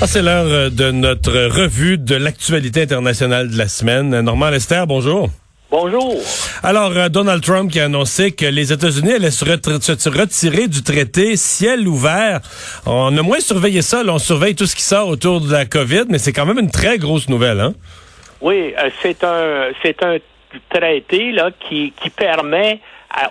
Ah, c'est l'heure euh, de notre revue de l'actualité internationale de la semaine. Normand Lester, bonjour. Bonjour. Alors, euh, Donald Trump qui a annoncé que les États-Unis allaient se, retirer du traité ciel ouvert. On a moins surveillé ça. on surveille tout ce qui sort autour de la COVID, mais c'est quand même une très grosse nouvelle, hein? Oui, euh, c'est un c'est un traité là qui, qui permet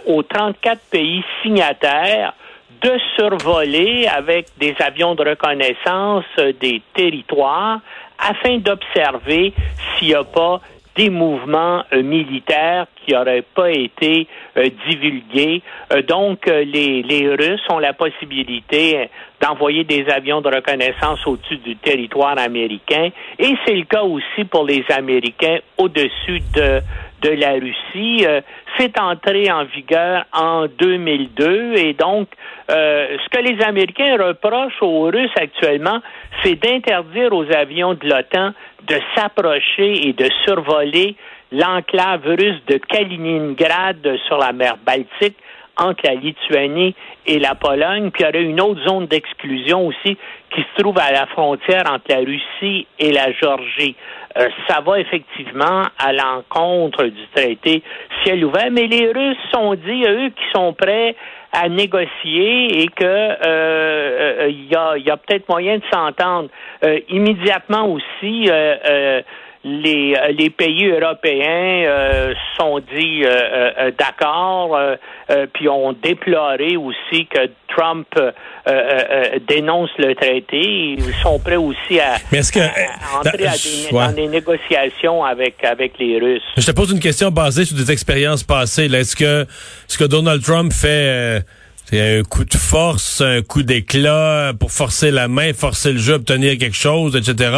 aux 34 pays signataires de survoler avec des avions de reconnaissance euh, des territoires afin d'observer s'il n'y a pas des mouvements euh, militaires qui n'auraient pas été euh, divulgués. donc, les, les Russes ont la possibilité d'envoyer des avions de reconnaissance au-dessus du territoire américain et c'est le cas aussi pour les Américains au-dessus de de la Russie. Euh, c'est entré en vigueur en 2002 et donc euh, ce que les Américains reprochent aux Russes actuellement, c'est d'interdire aux avions de l'OTAN de s'approcher et de survoler l'enclave russe de Kaliningrad sur la mer Baltique entre la Lituanie et la Pologne, puis il y aurait une autre zone d'exclusion aussi qui se trouve à la frontière entre la Russie et la Géorgie. Euh, ça va effectivement à l'encontre du traité ciel ouvert, mais les Russes sont dit, eux, qui sont prêts à négocier et que euh, euh, il y a, y a peut-être moyen de s'entendre. immédiatement aussi, les, euh, les pays européens euh, sont dit euh, d'accord, puis ont déploré aussi que Trump dénonce le traité. Ils sont prêts aussi à, entrer dans, des, négociations avec avec les Russes. Je te pose une question basée sur des expériences passées. Est-ce que ce que Donald Trump fait c'est un coup de force, un coup d'éclat pour forcer la main, forcer le jeu, obtenir quelque chose, etc.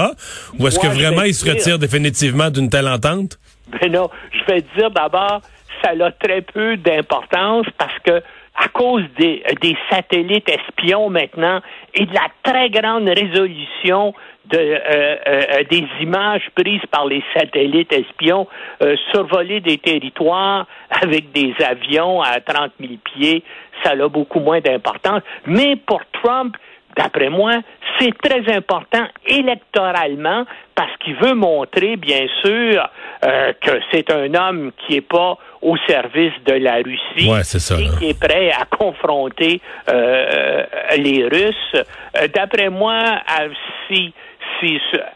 Ou est-ce que vraiment il se retire définitivement d'une telle entente? Ben non, je vais dire d'abord, ça a très peu d'importance parce que à cause des, des satellites espions maintenant et de la très grande résolution de, euh, euh, des images prises par les satellites espions, euh, survoler des territoires avec des avions à 30 000 pieds, ça a beaucoup moins d'importance. Mais pour Trump, d'après moi, c'est très important électoralement parce qu'il veut montrer, bien sûr, euh, que c'est un homme qui n'est pas au service de la Russie et qui est prêt à confronter euh, les Russes. Euh, d'après moi, si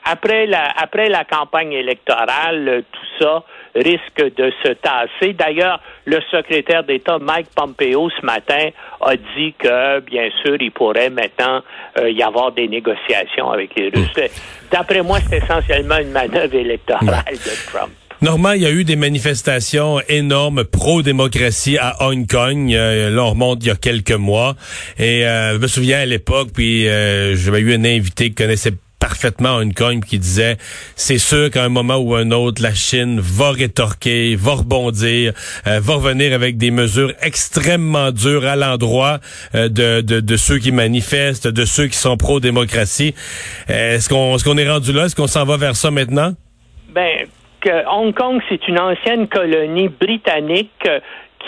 après la, après la campagne électorale, tout ça risque de se tasser. D'ailleurs, le secrétaire d'État Mike Pompeo ce matin a dit que, bien sûr, il pourrait maintenant euh, y avoir des négociations avec les Russes. Hmm. D'après moi, c'est essentiellement une manœuvre électorale de Trump. Normalement, il y a eu des manifestations énormes pro-démocratie à Hong Kong. Euh, là, on remonte il y a quelques mois. Et euh, je me souviens à l'époque, puis j'avais eu un invité qui connaissait parfaitement une cogne qui disait c'est sûr qu'à un moment ou un autre la Chine va rétorquer, va rebondir, euh, va revenir avec des mesures extrêmement dures à l'endroit euh, de, de, ceux qui manifestent, de ceux qui sont pro-démocratie. Euh, est-ce qu'on est, rendu là? Est-ce qu'on s'en va vers ça maintenant? Ben, que Hong Kong, c'est une ancienne colonie britannique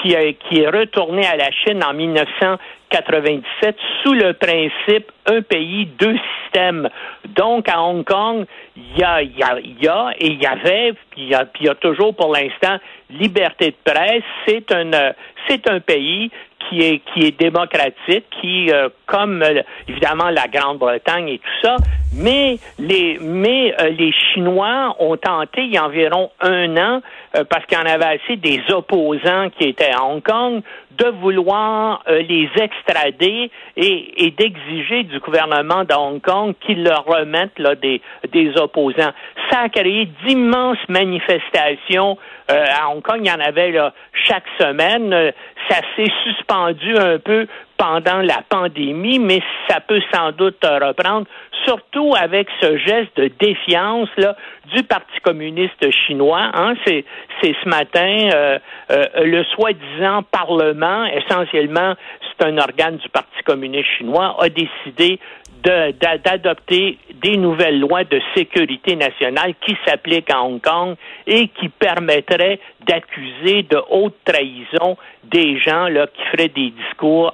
qui, qui est retournée à la Chine en 1900 97 sous le principe un pays, deux systèmes. Donc, à Hong Kong, il y a, y, a, y a, et il y avait, puis il y a, toujours pour l'instant liberté de presse. C'est un, un pays qui est démocratique, qui euh, comme euh, évidemment la Grande-Bretagne et tout ça, mais les euh, les Chinois ont tenté il y a environ un an parce qu'il y en avait assez des opposants qui étaient à Hong Kong de vouloir les extrader et, et d'exiger du gouvernement de Hong Kong qu'il leur remette là, des, des opposants. Ça a créé d'immenses manifestations à Hong Kong. Il y en avait là, chaque semaine. Ça s'est suspendu un peu pendant la pandémie, mais ça peut sans doute reprendre, surtout avec ce geste de défiance là, du Parti communiste chinois. Hein. C'est, ce matin euh, euh, le soi-disant Parlement, essentiellement c'est un organe du Parti communiste chinois, a décidé d'adopter des nouvelles lois de sécurité nationale qui s'appliquent à Hong Kong et qui permettraient d'accuser de haute trahison des gens là qui feraient des discours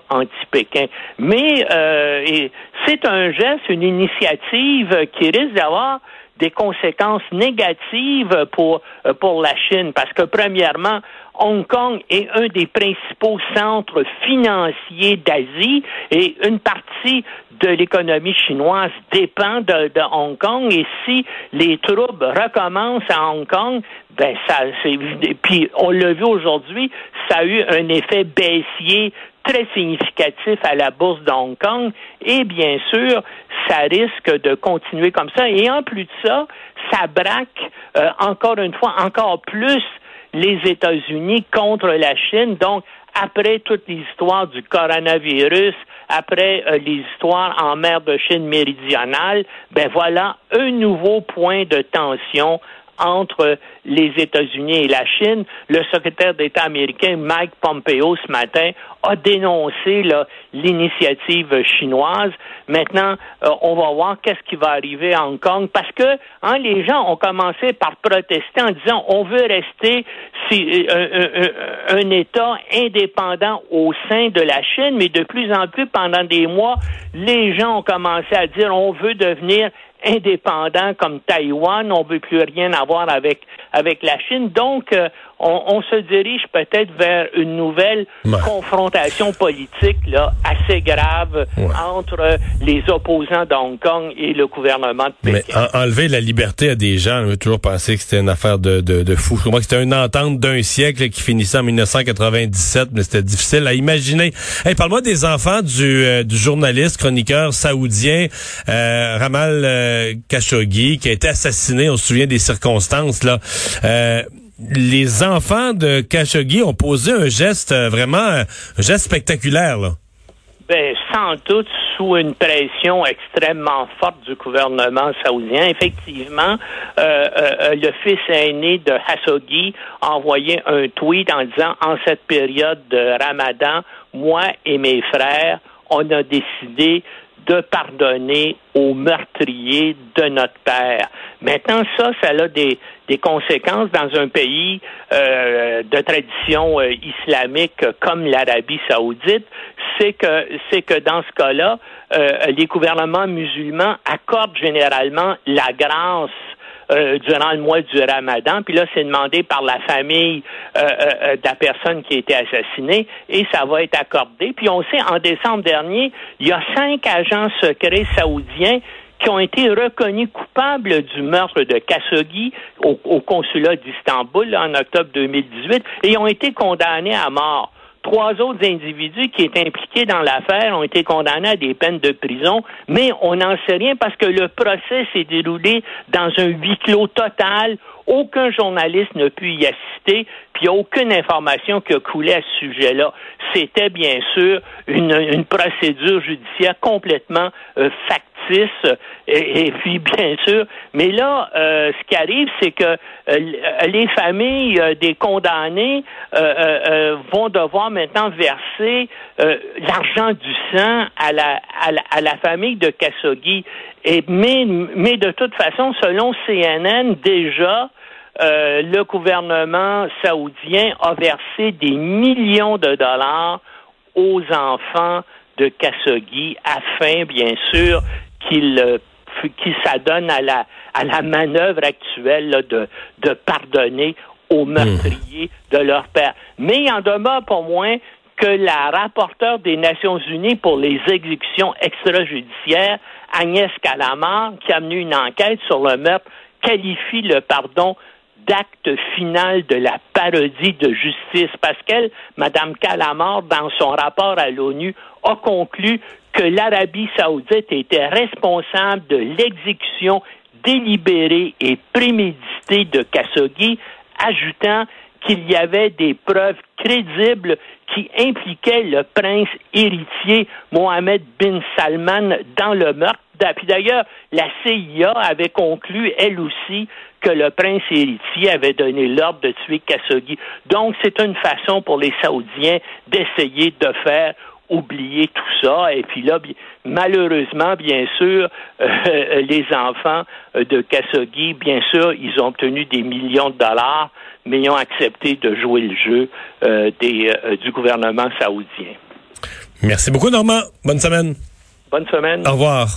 Mais euh, c'est un geste, une initiative qui risque d'avoir des conséquences négatives pour, euh, pour la Chine, parce que premièrement, Hong Kong est un des principaux centres financiers d'Asie et une partie de l'économie chinoise dépend de, Hong Kong. Et si les troubles recommencent à Hong Kong, ben ça puis on l'a vu aujourd'hui, ça a eu un effet baissier très significatif à la bourse de Hong Kong. Et bien sûr, ça risque de continuer comme ça. Et en plus de ça, ça braque euh, encore une fois encore plus les États-Unis contre la Chine. Donc, après toute l'histoire du coronavirus, après euh, les histoires en mer de Chine méridionale, ben voilà un nouveau point de tension entre les États-Unis et la Chine. Le secrétaire d'État américain Mike Pompeo ce matin a dénoncé l'initiative chinoise. Maintenant, euh, on va voir qu'est-ce qui va arriver à Hong Kong parce que hein, les gens ont commencé par protester en disant on veut rester si, euh, un État indépendant au sein de la Chine, mais de plus en plus pendant des mois, les gens ont commencé à dire on veut devenir indépendant comme Taïwan, on veut plus rien avoir avec avec la Chine. Donc, euh, on, se dirige peut-être vers une nouvelle confrontation politique là assez grave entre les opposants d'Hong Kong et le gouvernement de Pékin. Mais enlever la liberté à des gens, on veut toujours penser que c'était une affaire de, de, de fou. Je crois que c'était une entente d'un siècle qui finissait en 1997, mais c'était difficile à imaginer. Hey, parle-moi des enfants du, euh, du journaliste, chroniqueur saoudien euh, Ramal euh, Khashoggi, qui a été assassiné. On se souvient des circonstances là. Euh, les enfants de Khashoggi ont posé un geste euh, vraiment, un geste spectaculaire. Là. Ben, sans doute sous une pression extrêmement forte du gouvernement saoudien. Effectivement, euh, euh, le fils aîné de Khashoggi a envoyé un tweet en disant en cette période de Ramadan, moi et mes frères, on a décidé de pardonner aux meurtriers de notre père. Maintenant, ça, ça a des, des conséquences dans un pays euh, de tradition euh, islamique comme l'Arabie saoudite, c'est que c'est que dans ce cas-là, euh, les gouvernements musulmans accordent généralement la grâce euh, durant le mois du Ramadan. Puis là, c'est demandé par la famille euh, euh, de la personne qui a été assassinée et ça va être accordé. Puis on sait, en décembre dernier, il y a cinq agents secrets saoudiens qui ont été reconnus coupables du meurtre de Khashoggi au, au consulat d'Istanbul en octobre 2018 et ont été condamnés à mort. Trois autres individus qui étaient impliqués dans l'affaire ont été condamnés à des peines de prison, mais on n'en sait rien parce que le procès s'est déroulé dans un huis clos total. Aucun journaliste n'a pu y assister, puis il n'y a aucune information qui a coulé à ce sujet-là. C'était bien sûr une, procédure judiciaire complètement euh, factuelle et, puis, bien sûr, mais là, euh, ce qui arrive, c'est que euh, les familles euh, des condamnés vont devoir maintenant verser l'argent du sang à la, à la, famille de Khashoggi. Et, mais, mais de toute façon, selon CNN, déjà, le gouvernement saoudien a versé des millions de dollars aux enfants de Khashoggi afin, bien sûr, qu'il euh, qui s'adonne à la, à la manœuvre actuelle de, de pardonner aux hmm. meurtriers de leur père. Mais il en demeure pour moins que la rapporteure des Nations Unies pour les exécutions extrajudiciaires, Agnès Calamar, qui a mené une enquête sur le meurtre, qualifie le pardon d'acte final de la parodie de justice. Parce qu'elle, Mme Calamar, dans son rapport à l'ONU, a conclu que l'Arabie saoudite était responsable de l'exécution délibérée et préméditée de Khashoggi, ajoutant qu'il y avait des preuves crédibles qui impliquaient le prince héritier Mohamed bin Salman dans le meurtre. Puis d'ailleurs, la CIA avait conclu, elle aussi, que le prince héritier avait donné l'ordre de tuer Khashoggi. Donc, c'est une façon pour les Saoudiens d'essayer de faire oublié tout ça. Et puis là, malheureusement, bien sûr, euh, les enfants de Khashoggi, bien sûr, ils ont obtenu des millions de dollars, mais ils ont accepté de jouer le jeu des, du gouvernement saoudien. Merci beaucoup, Normand. Bonne semaine. Bonne semaine. Au revoir.